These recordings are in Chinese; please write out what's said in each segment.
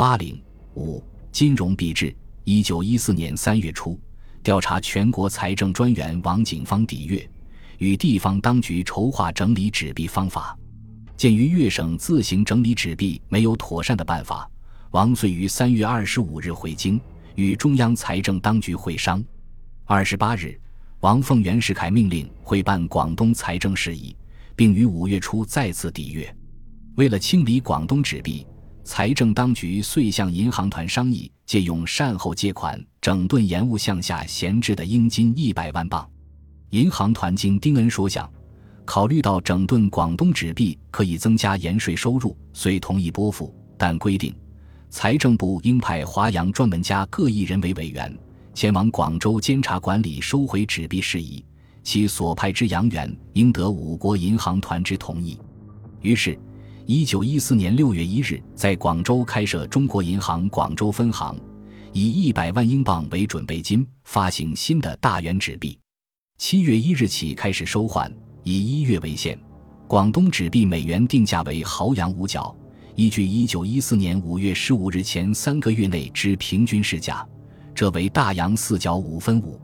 八零五金融币制。一九一四年三月初，调查全国财政专员王景芳抵粤，与地方当局筹划整理纸币方法。鉴于粤省自行整理纸币没有妥善的办法，王遂于三月二十五日回京，与中央财政当局会商。二十八日，王奉袁世凯命令会办广东财政事宜，并于五月初再次抵粤。为了清理广东纸币，财政当局遂向银行团商议，借用善后借款整顿延误向下闲置的英金一百万镑。银行团经丁恩说想。考虑到整顿广东纸币可以增加盐税收入，遂同意拨付，但规定财政部应派华阳专门家各一人为委员，前往广州监察管理收回纸币事宜。其所派之洋员应得五国银行团之同意。于是，一九一四年六月一日，在广州开设中国银行广州分行，以一百万英镑为准备金，发行新的大元纸币。七月一日起开始收换。以一月为限，广东纸币美元定价为毫洋五角，依据一九一四年五月十五日前三个月内之平均市价，这为大洋四角五分五。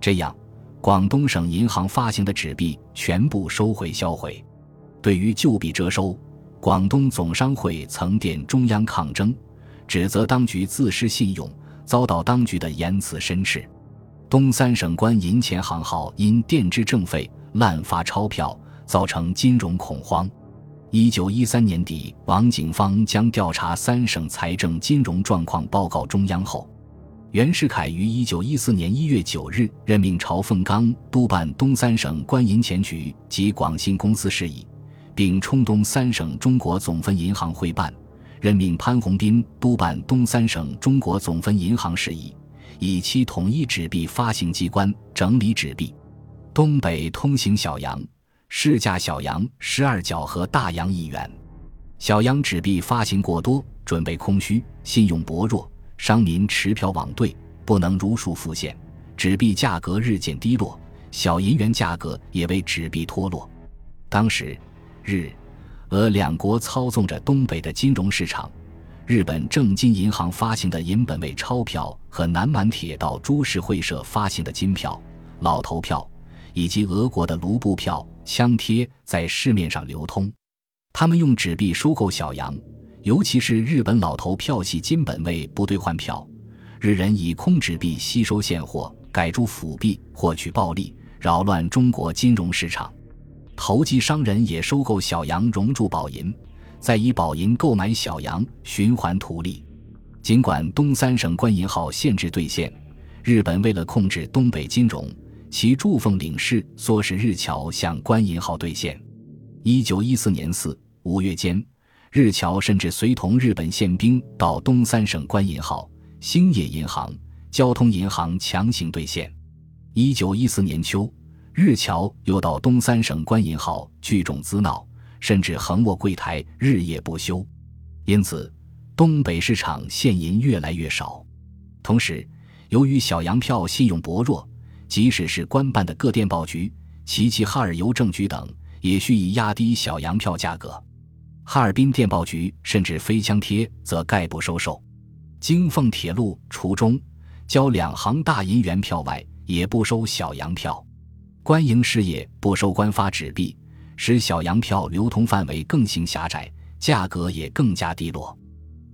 这样，广东省银行发行的纸币全部收回销毁。对于旧币折收，广东总商会曾电中央抗争，指责当局自失信用，遭到当局的严词申斥。东三省官银钱行号因垫支政费。滥发钞票，造成金融恐慌。一九一三年底，王景芳将调查三省财政金融状况报告中央后，袁世凯于一九一四年一月九日任命朝凤刚督办东三省官银钱局及广信公司事宜，并充东三省中国总分银行会办，任命潘洪斌督办东三省中国总分银行事宜，以期统一纸币发行机关，整理纸币。东北通行小洋，市价小洋十二角和大洋一元。小洋纸币发行过多，准备空虚，信用薄弱，商民持票网兑，不能如数付现，纸币价格日渐低落，小银元价格也为纸币脱落。当时，日、俄两国操纵着东北的金融市场。日本正金银行发行的银本位钞票和南满铁道株式会社发行的金票、老头票。以及俄国的卢布票、枪贴在市面上流通，他们用纸币收购小洋，尤其是日本老头票系金本位不兑换票，日人以空纸币吸收现货，改铸辅币，获取暴利，扰乱中国金融市场。投机商人也收购小洋，熔铸宝银，再以宝银购买小洋，循环图利。尽管东三省官银号限制兑现，日本为了控制东北金融。其驻奉领事唆使日侨向官银号兑现。一九一四年四五月间，日侨甚至随同日本宪兵到东三省官银号、兴业银行、交通银行强行兑现。一九一四年秋，日侨又到东三省官银号聚众滋闹，甚至横卧柜台，日夜不休。因此，东北市场现银越来越少。同时，由于小洋票信用薄弱。即使是官办的各电报局、齐齐哈尔邮政局等，也需以压低小洋票价格。哈尔滨电报局甚至飞枪贴则概不收受。京凤铁路除中交两行大银元票外，也不收小洋票。官营事业不收官发纸币，使小洋票流通范围更形狭窄，价格也更加低落。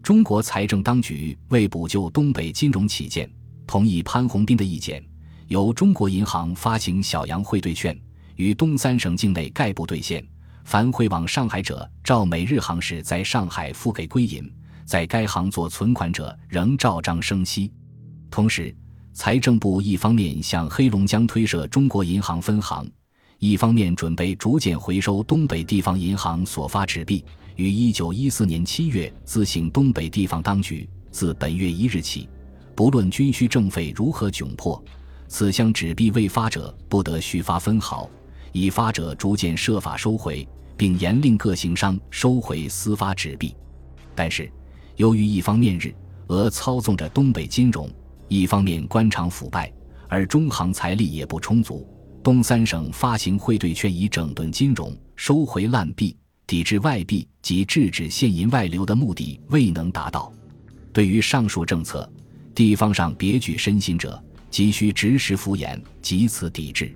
中国财政当局为补救东北金融起见，同意潘洪斌的意见。由中国银行发行小洋汇兑券，于东三省境内概不兑现。凡汇往上海者，照每日行市在上海付给归银，在该行做存款者，仍照章生息。同时，财政部一方面向黑龙江推设中国银行分行，一方面准备逐渐回收东北地方银行所发纸币。于一九一四年七月，自行东北地方当局自本月一日起，不论军需政费如何窘迫。此项纸币未发者不得续发分毫，已发者逐渐设法收回，并严令各行商收回私发纸币。但是，由于一方面日俄操纵着东北金融，一方面官场腐败，而中行财力也不充足，东三省发行汇兑券以整顿金融、收回烂币、抵制外币及制止现银外流的目的未能达到。对于上述政策，地方上别具身心者，急需直实敷衍，即此抵制。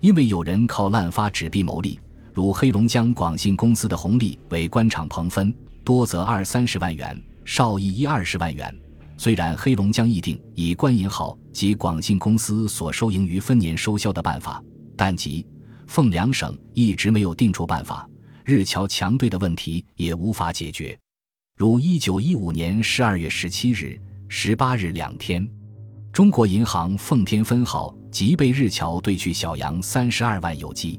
因为有人靠滥发纸币牟利，如黑龙江广信公司的红利为官场棚分，多则二三十万元，少亦一二十万元。虽然黑龙江议定以官银号及广信公司所收盈余分年收销的办法，但即、凤两省一直没有定出办法，日侨强兑的问题也无法解决。如一九一五年十二月十七日、十八日两天，中国银行奉天分号即被日侨兑去小洋三十二万有机，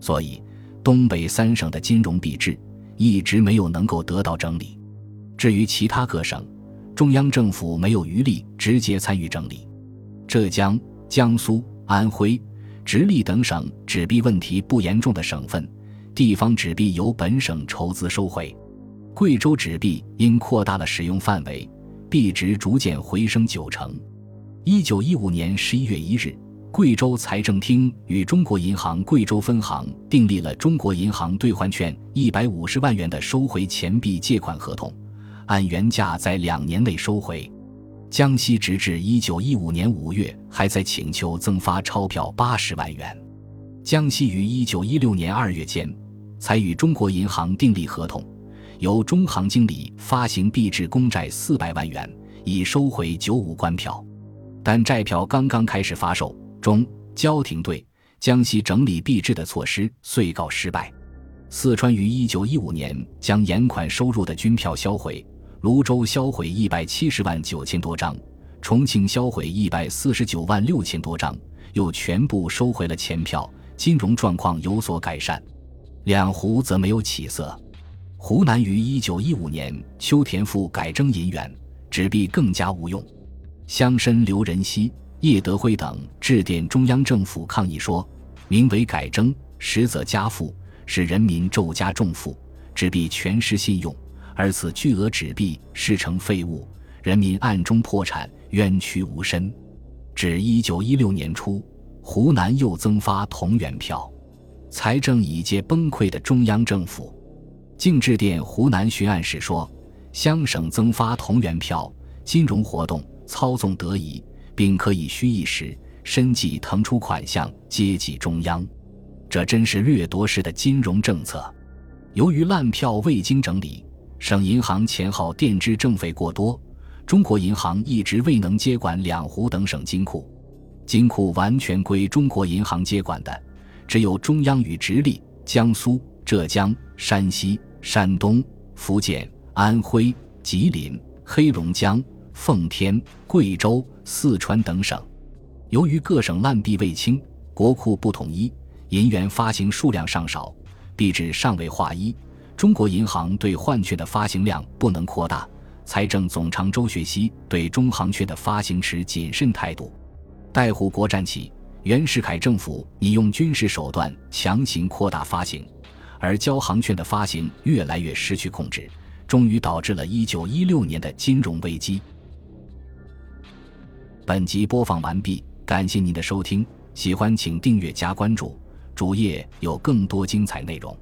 所以东北三省的金融币制一直没有能够得到整理。至于其他各省，中央政府没有余力直接参与整理。浙江、江苏、安徽、直隶等省纸币问题不严重的省份，地方纸币由本省筹资收回。贵州纸币因扩大了使用范围，币值逐渐回升九成。一九一五年十一月一日，贵州财政厅与中国银行贵州分行订立了中国银行兑换券一百五十万元的收回钱币借款合同，按原价在两年内收回。江西直至一九一五年五月还在请求增发钞票八十万元。江西于一九一六年二月间才与中国银行订立合同。由中行经理发行币制公债四百万元，以收回九五官票，但债票刚刚开始发售，中交停兑江西整理币制的措施遂告失败。四川于一九一五年将延款收入的军票销毁，泸州销毁一百七十万九千多张，重庆销毁一百四十九万六千多张，又全部收回了钱票，金融状况有所改善。两湖则没有起色。湖南于一九一五年秋田赋改征银元，纸币更加无用。乡绅刘仁熙、叶德辉等致电中央政府抗议说：“名为改征，实则加赋，使人民骤加重负，纸币全失信用，而此巨额纸币失成废物，人民暗中破产，冤屈无申。”至一九一六年初，湖南又增发铜元票，财政已届崩溃的中央政府。竟致电湖南巡按使说，乡省增发铜元票，金融活动操纵得宜，并可以虚一时，身计腾出款项接济中央。这真是掠夺式的金融政策。由于烂票未经整理，省银行前后垫支政费过多，中国银行一直未能接管两湖等省金库。金库完全归中国银行接管的，只有中央与直隶、江苏、浙江、山西。山东、福建、安徽、吉林、黑龙江、奉天、贵州、四川等省，由于各省烂币未清，国库不统一，银元发行数量尚少，币制尚未划一，中国银行对换券的发行量不能扩大。财政总长周学熙对中行券的发行持谨慎态度。待护国战起，袁世凯政府拟用军事手段强行扩大发行。而交行券的发行越来越失去控制，终于导致了一九一六年的金融危机。本集播放完毕，感谢您的收听，喜欢请订阅加关注，主页有更多精彩内容。